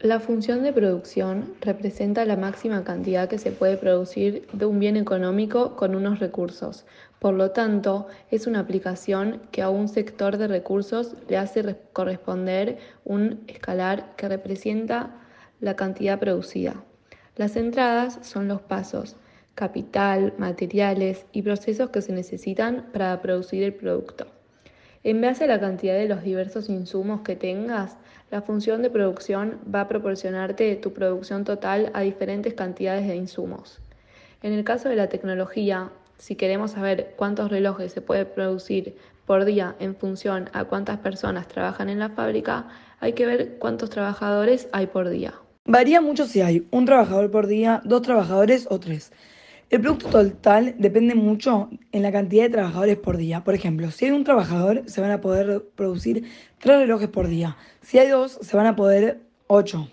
La función de producción representa la máxima cantidad que se puede producir de un bien económico con unos recursos. Por lo tanto, es una aplicación que a un sector de recursos le hace corresponder un escalar que representa la cantidad producida. Las entradas son los pasos, capital, materiales y procesos que se necesitan para producir el producto. En base a la cantidad de los diversos insumos que tengas, la función de producción va a proporcionarte tu producción total a diferentes cantidades de insumos. En el caso de la tecnología, si queremos saber cuántos relojes se puede producir por día en función a cuántas personas trabajan en la fábrica, hay que ver cuántos trabajadores hay por día. Varía mucho si hay un trabajador por día, dos trabajadores o tres. El producto total depende mucho en la cantidad de trabajadores por día. Por ejemplo, si hay un trabajador, se van a poder producir tres relojes por día. Si hay dos, se van a poder ocho.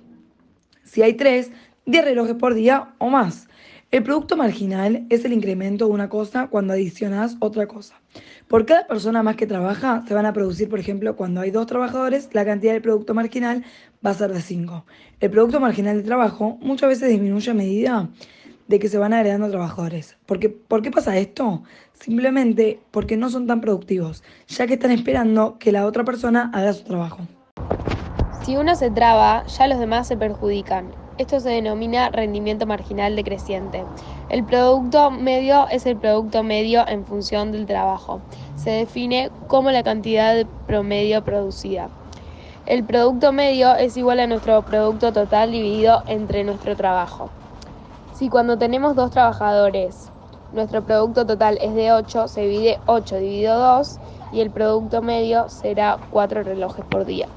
Si hay tres, diez relojes por día o más. El producto marginal es el incremento de una cosa cuando adicionas otra cosa. Por cada persona más que trabaja, se van a producir, por ejemplo, cuando hay dos trabajadores, la cantidad del producto marginal va a ser de 5. El producto marginal de trabajo muchas veces disminuye a medida de que se van agregando trabajadores. Porque, ¿Por qué pasa esto? Simplemente porque no son tan productivos, ya que están esperando que la otra persona haga su trabajo. Si uno se traba, ya los demás se perjudican. Esto se denomina rendimiento marginal decreciente. El producto medio es el producto medio en función del trabajo. Se define como la cantidad de promedio producida. El producto medio es igual a nuestro producto total dividido entre nuestro trabajo. Si cuando tenemos dos trabajadores nuestro producto total es de 8, se divide 8 dividido 2 y el producto medio será 4 relojes por día.